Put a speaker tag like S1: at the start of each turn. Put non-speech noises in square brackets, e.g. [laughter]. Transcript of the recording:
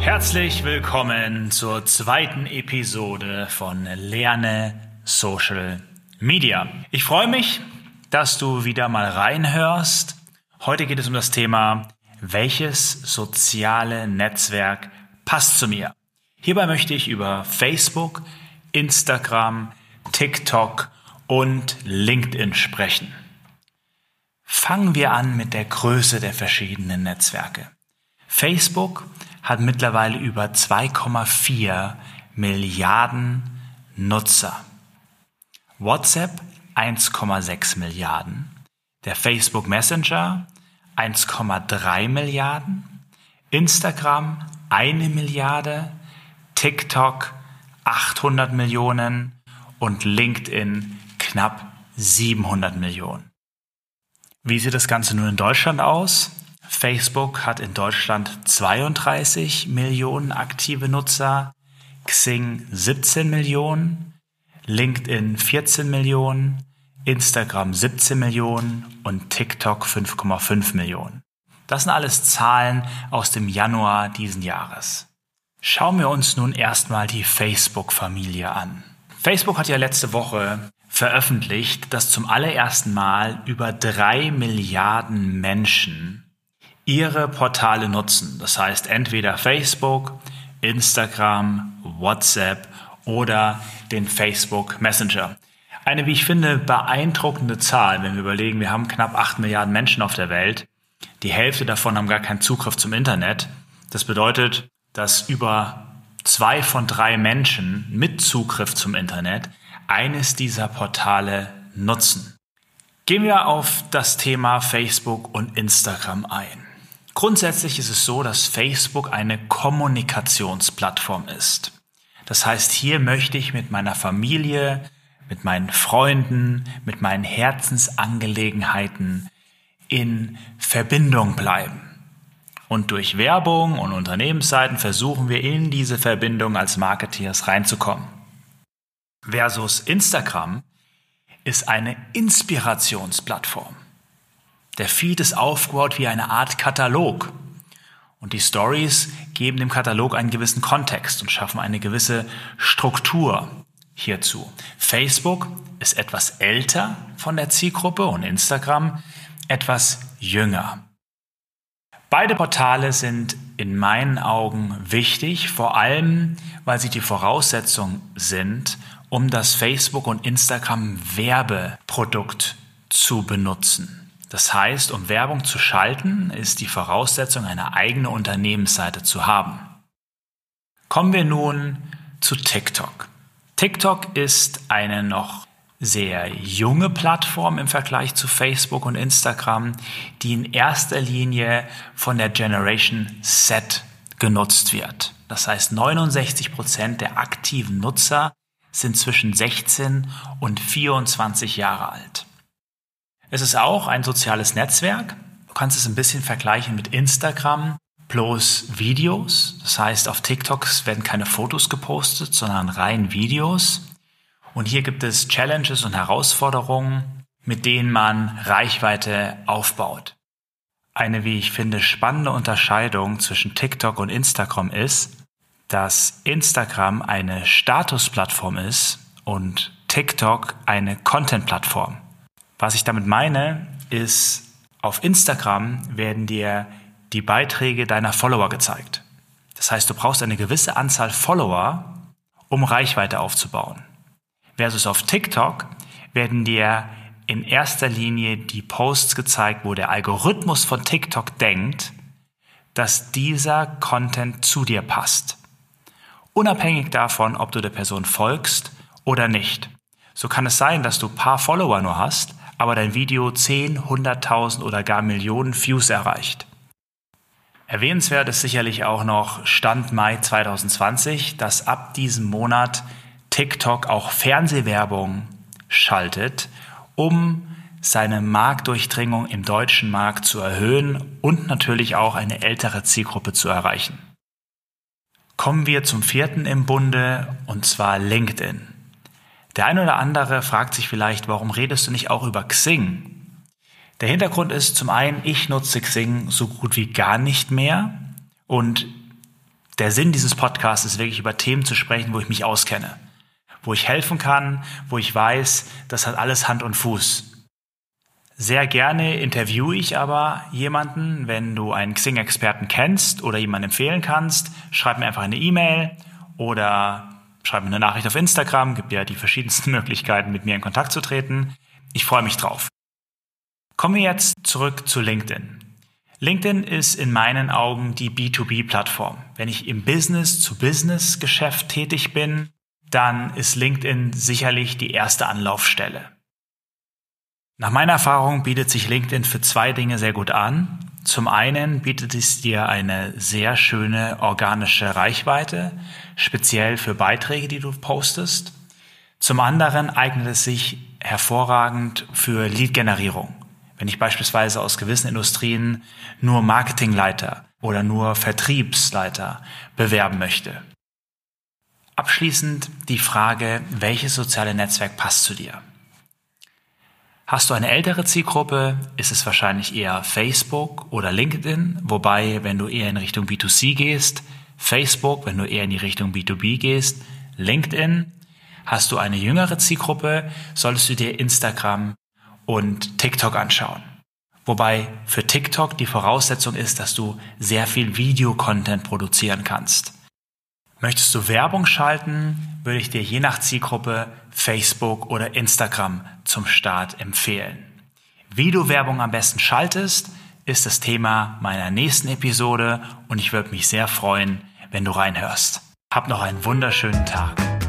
S1: Herzlich willkommen zur zweiten Episode von Lerne Social Media. Ich freue mich, dass du wieder mal reinhörst. Heute geht es um das Thema, welches soziale Netzwerk passt zu mir. Hierbei möchte ich über Facebook, Instagram, TikTok und LinkedIn sprechen. Fangen wir an mit der Größe der verschiedenen Netzwerke. Facebook hat mittlerweile über 2,4 Milliarden Nutzer. WhatsApp 1,6 Milliarden. Der Facebook Messenger 1,3 Milliarden. Instagram eine Milliarde. TikTok 800 Millionen und LinkedIn knapp 700 Millionen. Wie sieht das Ganze nun in Deutschland aus? Facebook hat in Deutschland 32 Millionen aktive Nutzer, Xing 17 Millionen, LinkedIn 14 Millionen, Instagram 17 Millionen und TikTok 5,5 Millionen. Das sind alles Zahlen aus dem Januar diesen Jahres. Schauen wir uns nun erstmal die Facebook-Familie an. Facebook hat ja letzte Woche veröffentlicht, dass zum allerersten Mal über drei Milliarden Menschen ihre Portale nutzen. Das heißt entweder Facebook, Instagram, WhatsApp oder den Facebook Messenger. Eine, wie ich finde, beeindruckende Zahl, wenn wir überlegen, wir haben knapp 8 Milliarden Menschen auf der Welt. Die Hälfte davon haben gar keinen Zugriff zum Internet. Das bedeutet, dass über zwei von drei Menschen mit Zugriff zum Internet eines dieser Portale nutzen. Gehen wir auf das Thema Facebook und Instagram ein. Grundsätzlich ist es so, dass Facebook eine Kommunikationsplattform ist. Das heißt, hier möchte ich mit meiner Familie, mit meinen Freunden, mit meinen Herzensangelegenheiten in Verbindung bleiben. Und durch Werbung und Unternehmensseiten versuchen wir in diese Verbindung als Marketeers reinzukommen. Versus Instagram ist eine Inspirationsplattform. Der Feed ist aufgebaut wie eine Art Katalog. Und die Stories geben dem Katalog einen gewissen Kontext und schaffen eine gewisse Struktur hierzu. Facebook ist etwas älter von der Zielgruppe und Instagram etwas jünger. Beide Portale sind in meinen Augen wichtig, vor allem weil sie die Voraussetzung sind, um das Facebook und Instagram Werbeprodukt zu benutzen. Das heißt, um Werbung zu schalten, ist die Voraussetzung, eine eigene Unternehmensseite zu haben. Kommen wir nun zu TikTok. TikTok ist eine noch sehr junge Plattform im Vergleich zu Facebook und Instagram, die in erster Linie von der Generation Z genutzt wird. Das heißt, 69 Prozent der aktiven Nutzer sind zwischen 16 und 24 Jahre alt. Es ist auch ein soziales Netzwerk. Du kannst es ein bisschen vergleichen mit Instagram bloß Videos. Das heißt, auf TikToks werden keine Fotos gepostet, sondern rein Videos. Und hier gibt es Challenges und Herausforderungen, mit denen man Reichweite aufbaut. Eine, wie ich finde, spannende Unterscheidung zwischen TikTok und Instagram ist, dass Instagram eine Statusplattform ist und TikTok eine Content-Plattform. Was ich damit meine, ist, auf Instagram werden dir die Beiträge deiner Follower gezeigt. Das heißt, du brauchst eine gewisse Anzahl Follower, um Reichweite aufzubauen. Versus auf TikTok werden dir in erster Linie die Posts gezeigt, wo der Algorithmus von TikTok denkt, dass dieser Content zu dir passt. Unabhängig davon, ob du der Person folgst oder nicht. So kann es sein, dass du paar Follower nur hast, aber dein Video 10, 100.000 oder gar Millionen Views erreicht. Erwähnenswert ist sicherlich auch noch Stand Mai 2020, dass ab diesem Monat TikTok auch Fernsehwerbung schaltet, um seine Marktdurchdringung im deutschen Markt zu erhöhen und natürlich auch eine ältere Zielgruppe zu erreichen. Kommen wir zum vierten im Bunde, und zwar LinkedIn. Der eine oder andere fragt sich vielleicht, warum redest du nicht auch über Xing? Der Hintergrund ist zum einen, ich nutze Xing so gut wie gar nicht mehr und Der Sinn dieses Podcasts ist wirklich über Themen zu sprechen, wo ich mich auskenne, wo ich helfen kann, wo ich weiß, das hat alles Hand und Fuß. Sehr gerne interviewe ich aber jemanden, wenn du einen Xing-Experten kennst oder jemanden empfehlen kannst, schreib mir einfach eine E-Mail oder schreib mir eine Nachricht auf Instagram, gibt ja die verschiedensten [laughs] Möglichkeiten, mit mir in Kontakt zu treten. Ich freue mich drauf. Kommen wir jetzt zurück zu LinkedIn. LinkedIn ist in meinen Augen die B2B-Plattform. Wenn ich im Business-to-Business-Geschäft tätig bin, dann ist LinkedIn sicherlich die erste Anlaufstelle. Nach meiner Erfahrung bietet sich LinkedIn für zwei Dinge sehr gut an. Zum einen bietet es dir eine sehr schöne organische Reichweite, speziell für Beiträge, die du postest. Zum anderen eignet es sich hervorragend für Lead-Generierung. Wenn ich beispielsweise aus gewissen Industrien nur Marketingleiter oder nur Vertriebsleiter bewerben möchte. Abschließend die Frage, welches soziale Netzwerk passt zu dir? Hast du eine ältere Zielgruppe, ist es wahrscheinlich eher Facebook oder LinkedIn, wobei, wenn du eher in Richtung B2C gehst, Facebook, wenn du eher in die Richtung B2B gehst, LinkedIn. Hast du eine jüngere Zielgruppe, solltest du dir Instagram und TikTok anschauen. Wobei für TikTok die Voraussetzung ist, dass du sehr viel Videocontent produzieren kannst. Möchtest du Werbung schalten, würde ich dir je nach Zielgruppe Facebook oder Instagram zum Start empfehlen. Wie du Werbung am besten schaltest, ist das Thema meiner nächsten Episode und ich würde mich sehr freuen, wenn du reinhörst. Hab noch einen wunderschönen Tag.